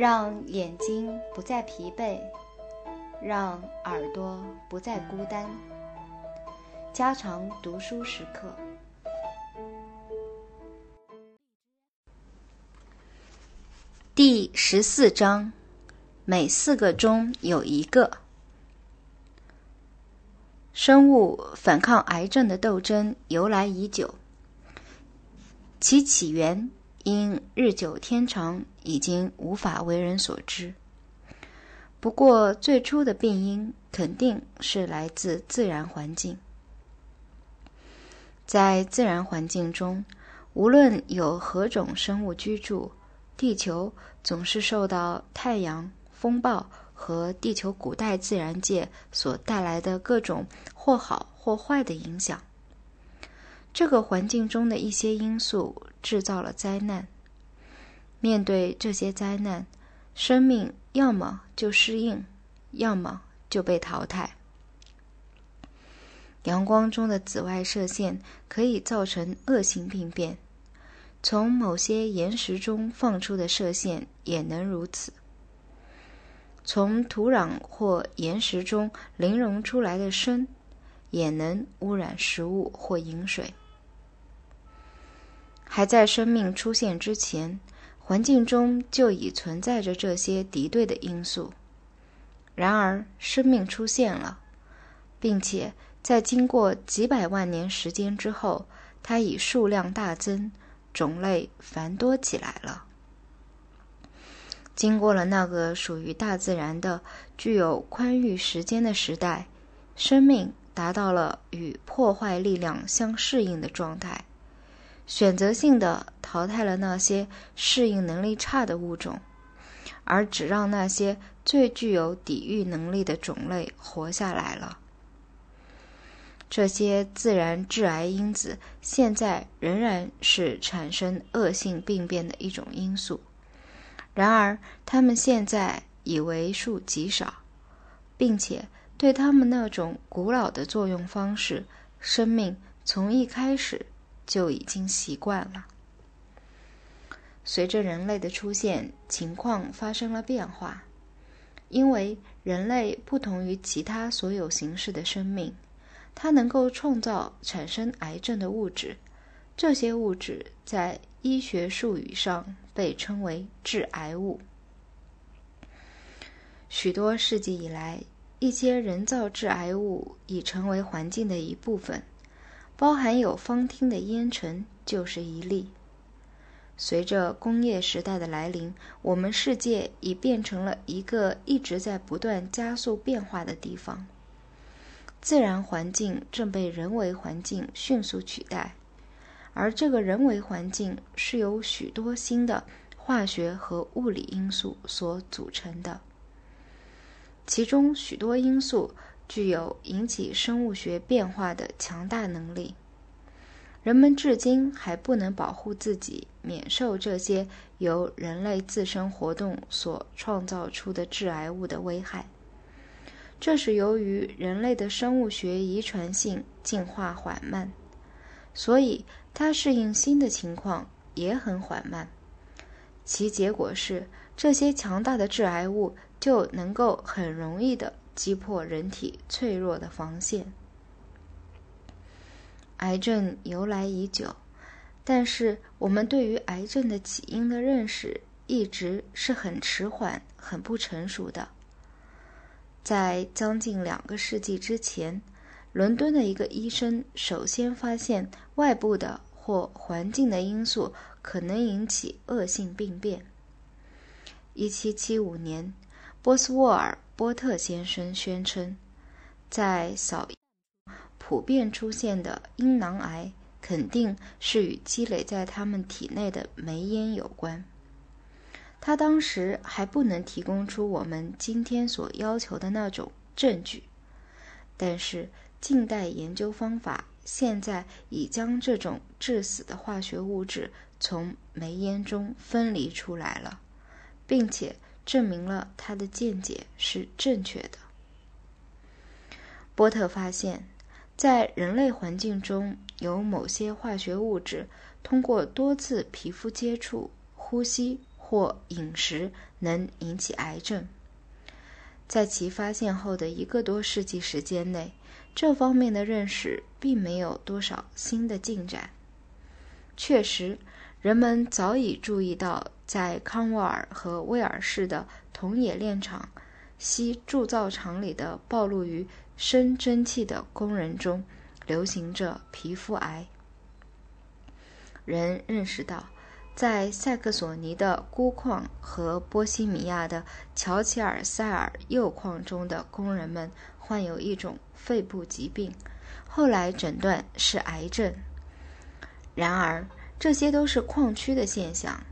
让眼睛不再疲惫，让耳朵不再孤单。加长读书时刻。第十四章：每四个中有一个。生物反抗癌症的斗争由来已久，其起源因日久天长已经无法为人所知。不过，最初的病因肯定是来自自然环境。在自然环境中，无论有何种生物居住，地球总是受到太阳、风暴和地球古代自然界所带来的各种或好或坏的影响。这个环境中的一些因素制造了灾难。面对这些灾难，生命要么就适应，要么就被淘汰。阳光中的紫外射线可以造成恶性病变。从某些岩石中放出的射线也能如此。从土壤或岩石中淋溶出来的砷也能污染食物或饮水。还在生命出现之前，环境中就已存在着这些敌对的因素。然而，生命出现了，并且在经过几百万年时间之后，它以数量大增。种类繁多起来了。经过了那个属于大自然的、具有宽裕时间的时代，生命达到了与破坏力量相适应的状态，选择性的淘汰了那些适应能力差的物种，而只让那些最具有抵御能力的种类活下来了。这些自然致癌因子现在仍然是产生恶性病变的一种因素，然而它们现在已为数极少，并且对它们那种古老的作用方式，生命从一开始就已经习惯了。随着人类的出现，情况发生了变化，因为人类不同于其他所有形式的生命。它能够创造产生癌症的物质，这些物质在医学术语上被称为致癌物。许多世纪以来，一些人造致癌物已成为环境的一部分，包含有芳烃的烟尘就是一例。随着工业时代的来临，我们世界已变成了一个一直在不断加速变化的地方。自然环境正被人为环境迅速取代，而这个人为环境是由许多新的化学和物理因素所组成的，其中许多因素具有引起生物学变化的强大能力。人们至今还不能保护自己免受这些由人类自身活动所创造出的致癌物的危害。这是由于人类的生物学遗传性进化缓慢，所以它适应新的情况也很缓慢。其结果是，这些强大的致癌物就能够很容易的击破人体脆弱的防线。癌症由来已久，但是我们对于癌症的起因的认识一直是很迟缓、很不成熟的。在将近两个世纪之前，伦敦的一个医生首先发现外部的或环境的因素可能引起恶性病变。1775年，波斯沃尔波特先生宣称，在扫普遍出现的阴囊癌肯定是与积累在他们体内的煤烟有关。他当时还不能提供出我们今天所要求的那种证据，但是近代研究方法现在已将这种致死的化学物质从煤烟中分离出来了，并且证明了他的见解是正确的。波特发现，在人类环境中有某些化学物质通过多次皮肤接触、呼吸。或饮食能引起癌症。在其发现后的一个多世纪时间内，这方面的认识并没有多少新的进展。确实，人们早已注意到，在康沃尔和威尔士的铜冶炼厂、锡铸造厂里的暴露于生蒸汽的工人中，流行着皮肤癌。人认识到。在塞克索尼的钴矿和波西米亚的乔齐尔塞尔铀矿中的工人们患有一种肺部疾病，后来诊断是癌症。然而，这些都是矿区的现象，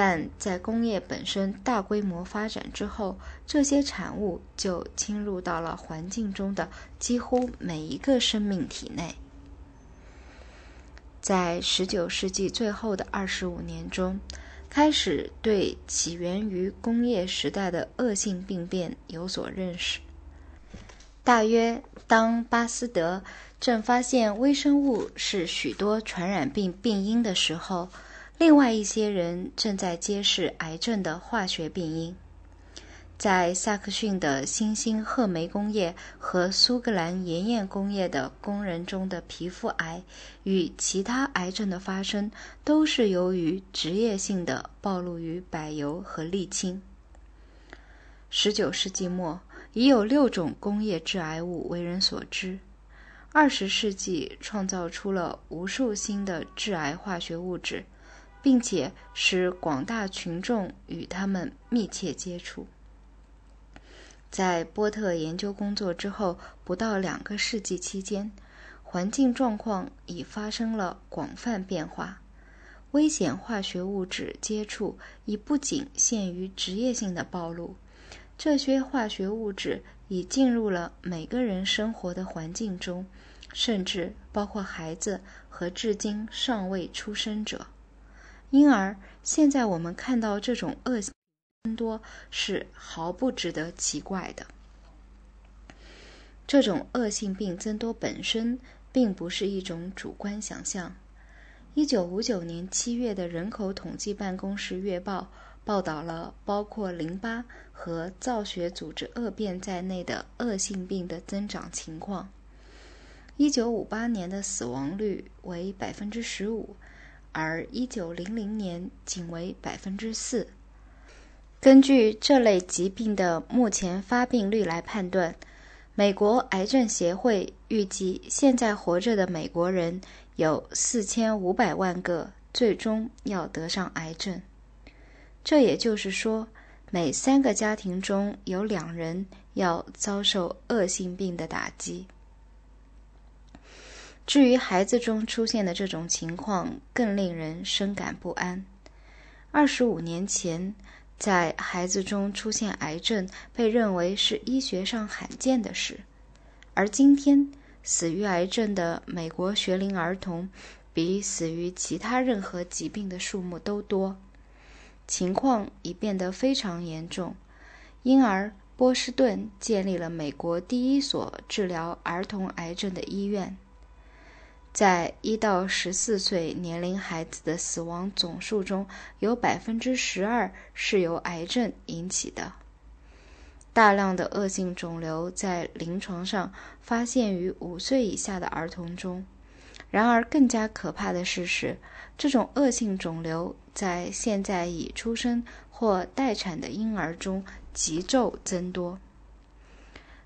但在工业本身大规模发展之后，这些产物就侵入到了环境中的几乎每一个生命体内。在19世纪最后的25年中，开始对起源于工业时代的恶性病变有所认识。大约当巴斯德正发现微生物是许多传染病病因的时候，另外一些人正在揭示癌症的化学病因。在萨克逊的新兴褐煤工业和苏格兰盐业工业的工人中的皮肤癌与其他癌症的发生，都是由于职业性的暴露于柏油和沥青。十九世纪末，已有六种工业致癌物为人所知。二十世纪创造出了无数新的致癌化学物质，并且使广大群众与他们密切接触。在波特研究工作之后不到两个世纪期间，环境状况已发生了广泛变化。危险化学物质接触已不仅限于职业性的暴露，这些化学物质已进入了每个人生活的环境中，甚至包括孩子和至今尚未出生者。因而，现在我们看到这种恶性。增多是毫不值得奇怪的。这种恶性病增多本身并不是一种主观想象。一九五九年七月的人口统计办公室月报报道了包括淋巴和造血组织恶变在内的恶性病的增长情况。一九五八年的死亡率为百分之十五，而一九零零年仅为百分之四。根据这类疾病的目前发病率来判断，美国癌症协会预计现在活着的美国人有四千五百万个最终要得上癌症。这也就是说，每三个家庭中有两人要遭受恶性病的打击。至于孩子中出现的这种情况，更令人深感不安。二十五年前。在孩子中出现癌症被认为是医学上罕见的事，而今天死于癌症的美国学龄儿童比死于其他任何疾病的数目都多，情况已变得非常严重，因而波士顿建立了美国第一所治疗儿童癌症的医院。在一到十四岁年龄孩子的死亡总数中，有百分之十二是由癌症引起的。大量的恶性肿瘤在临床上发现于五岁以下的儿童中。然而，更加可怕的事是，这种恶性肿瘤在现在已出生或待产的婴儿中急骤增多。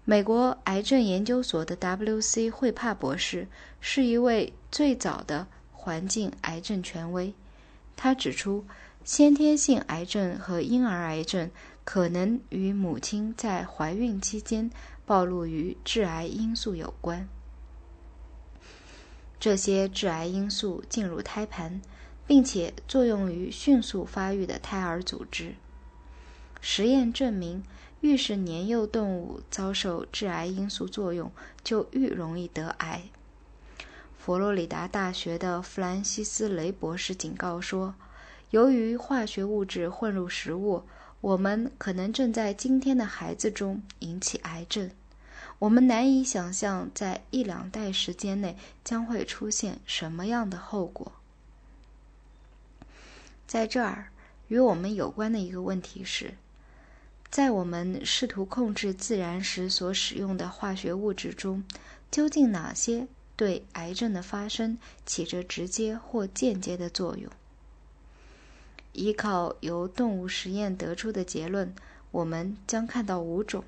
美国癌症研究所的 W.C. 惠帕博士是一位最早的环境癌症权威。他指出，先天性癌症和婴儿癌症可能与母亲在怀孕期间暴露于致癌因素有关。这些致癌因素进入胎盘，并且作用于迅速发育的胎儿组织。实验证明。愈是年幼动物遭受致癌因素作用，就愈容易得癌。佛罗里达大学的弗兰西斯·雷博士警告说：“由于化学物质混入食物，我们可能正在今天的孩子中引起癌症。我们难以想象在一两代时间内将会出现什么样的后果。”在这儿。与我们有关的一个问题是，在我们试图控制自然时所使用的化学物质中，究竟哪些对癌症的发生起着直接或间接的作用？依靠由动物实验得出的结论，我们将看到五种，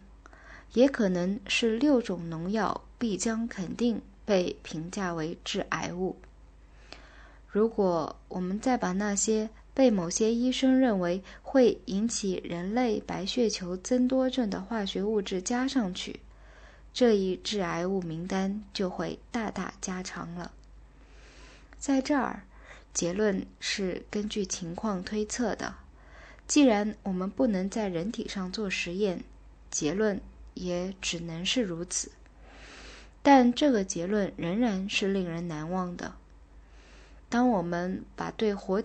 也可能是六种农药必将肯定被评价为致癌物。如果我们再把那些被某些医生认为会引起人类白血球增多症的化学物质加上去，这一致癌物名单就会大大加长了。在这儿，结论是根据情况推测的。既然我们不能在人体上做实验，结论也只能是如此。但这个结论仍然是令人难忘的。当我们把对活体